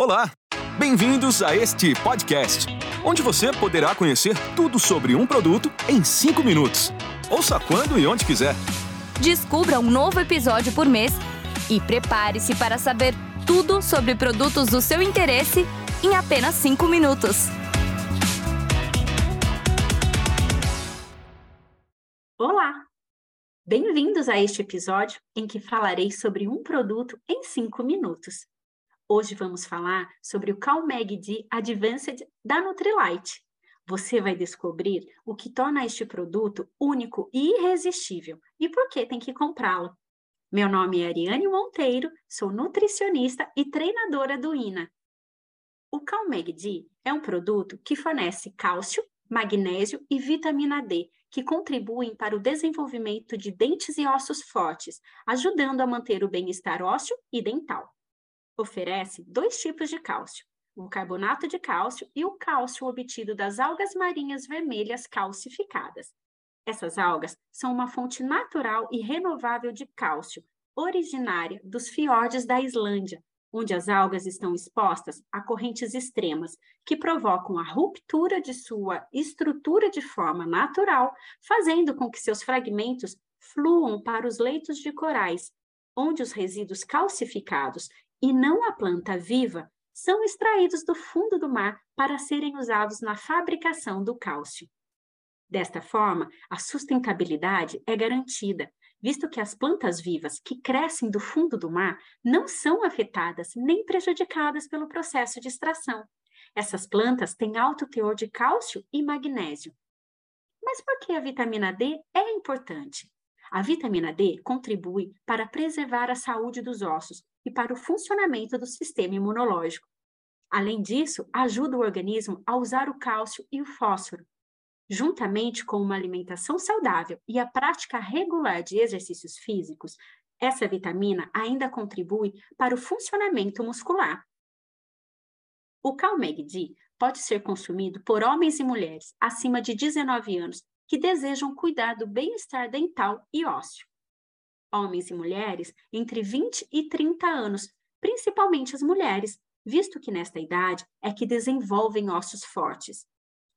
Olá! Bem-vindos a este podcast, onde você poderá conhecer tudo sobre um produto em 5 minutos. Ouça quando e onde quiser. Descubra um novo episódio por mês e prepare-se para saber tudo sobre produtos do seu interesse em apenas 5 minutos. Olá! Bem-vindos a este episódio em que falarei sobre um produto em 5 minutos. Hoje vamos falar sobre o CalMag D Advanced da Nutrilite. Você vai descobrir o que torna este produto único e irresistível e por que tem que comprá-lo. Meu nome é Ariane Monteiro, sou nutricionista e treinadora do INA. O CalMag D é um produto que fornece cálcio, magnésio e vitamina D, que contribuem para o desenvolvimento de dentes e ossos fortes, ajudando a manter o bem-estar ósseo e dental. Oferece dois tipos de cálcio, o carbonato de cálcio e o cálcio obtido das algas marinhas vermelhas calcificadas. Essas algas são uma fonte natural e renovável de cálcio, originária dos fiordes da Islândia, onde as algas estão expostas a correntes extremas que provocam a ruptura de sua estrutura de forma natural, fazendo com que seus fragmentos fluam para os leitos de corais, onde os resíduos calcificados e não a planta viva são extraídos do fundo do mar para serem usados na fabricação do cálcio. Desta forma, a sustentabilidade é garantida, visto que as plantas vivas que crescem do fundo do mar não são afetadas nem prejudicadas pelo processo de extração. Essas plantas têm alto teor de cálcio e magnésio. Mas por que a vitamina D é importante? A vitamina D contribui para preservar a saúde dos ossos e para o funcionamento do sistema imunológico. Além disso, ajuda o organismo a usar o cálcio e o fósforo, Juntamente com uma alimentação saudável e a prática regular de exercícios físicos, essa vitamina ainda contribui para o funcionamento muscular. O CalMeg-D pode ser consumido por homens e mulheres acima de 19 anos que desejam cuidar do bem-estar dental e ósseo. Homens e mulheres entre 20 e 30 anos, principalmente as mulheres, visto que nesta idade é que desenvolvem ossos fortes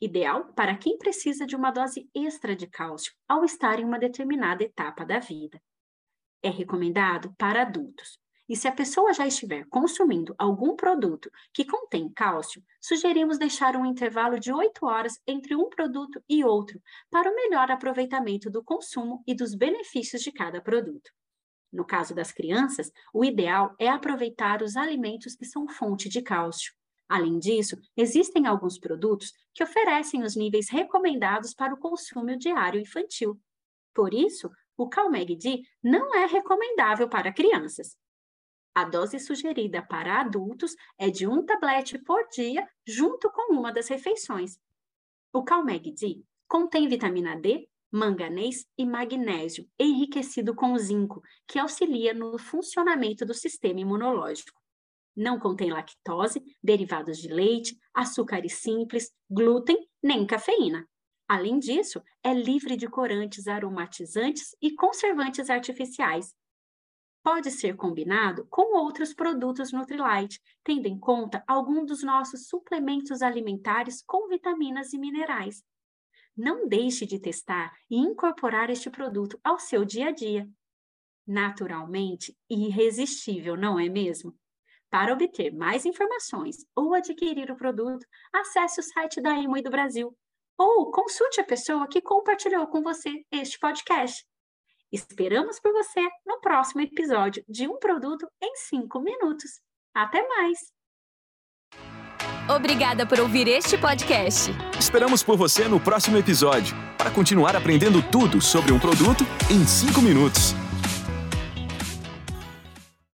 ideal para quem precisa de uma dose extra de cálcio ao estar em uma determinada etapa da vida. É recomendado para adultos. E se a pessoa já estiver consumindo algum produto que contém cálcio, sugerimos deixar um intervalo de 8 horas entre um produto e outro, para o melhor aproveitamento do consumo e dos benefícios de cada produto. No caso das crianças, o ideal é aproveitar os alimentos que são fonte de cálcio. Além disso, existem alguns produtos que oferecem os níveis recomendados para o consumo diário infantil. Por isso, o Calmeg-D não é recomendável para crianças. A dose sugerida para adultos é de um tablete por dia, junto com uma das refeições. O Calmeg-D contém vitamina D, manganês e magnésio, enriquecido com zinco, que auxilia no funcionamento do sistema imunológico. Não contém lactose, derivados de leite, açúcares simples, glúten nem cafeína. Além disso, é livre de corantes aromatizantes e conservantes artificiais. Pode ser combinado com outros produtos Nutrilite, tendo em conta algum dos nossos suplementos alimentares com vitaminas e minerais. Não deixe de testar e incorporar este produto ao seu dia a dia. Naturalmente irresistível, não é mesmo? Para obter mais informações ou adquirir o produto, acesse o site da Imui do Brasil ou consulte a pessoa que compartilhou com você este podcast. Esperamos por você no próximo episódio de Um Produto em 5 Minutos. Até mais! Obrigada por ouvir este podcast. Esperamos por você no próximo episódio para continuar aprendendo tudo sobre um produto em 5 minutos.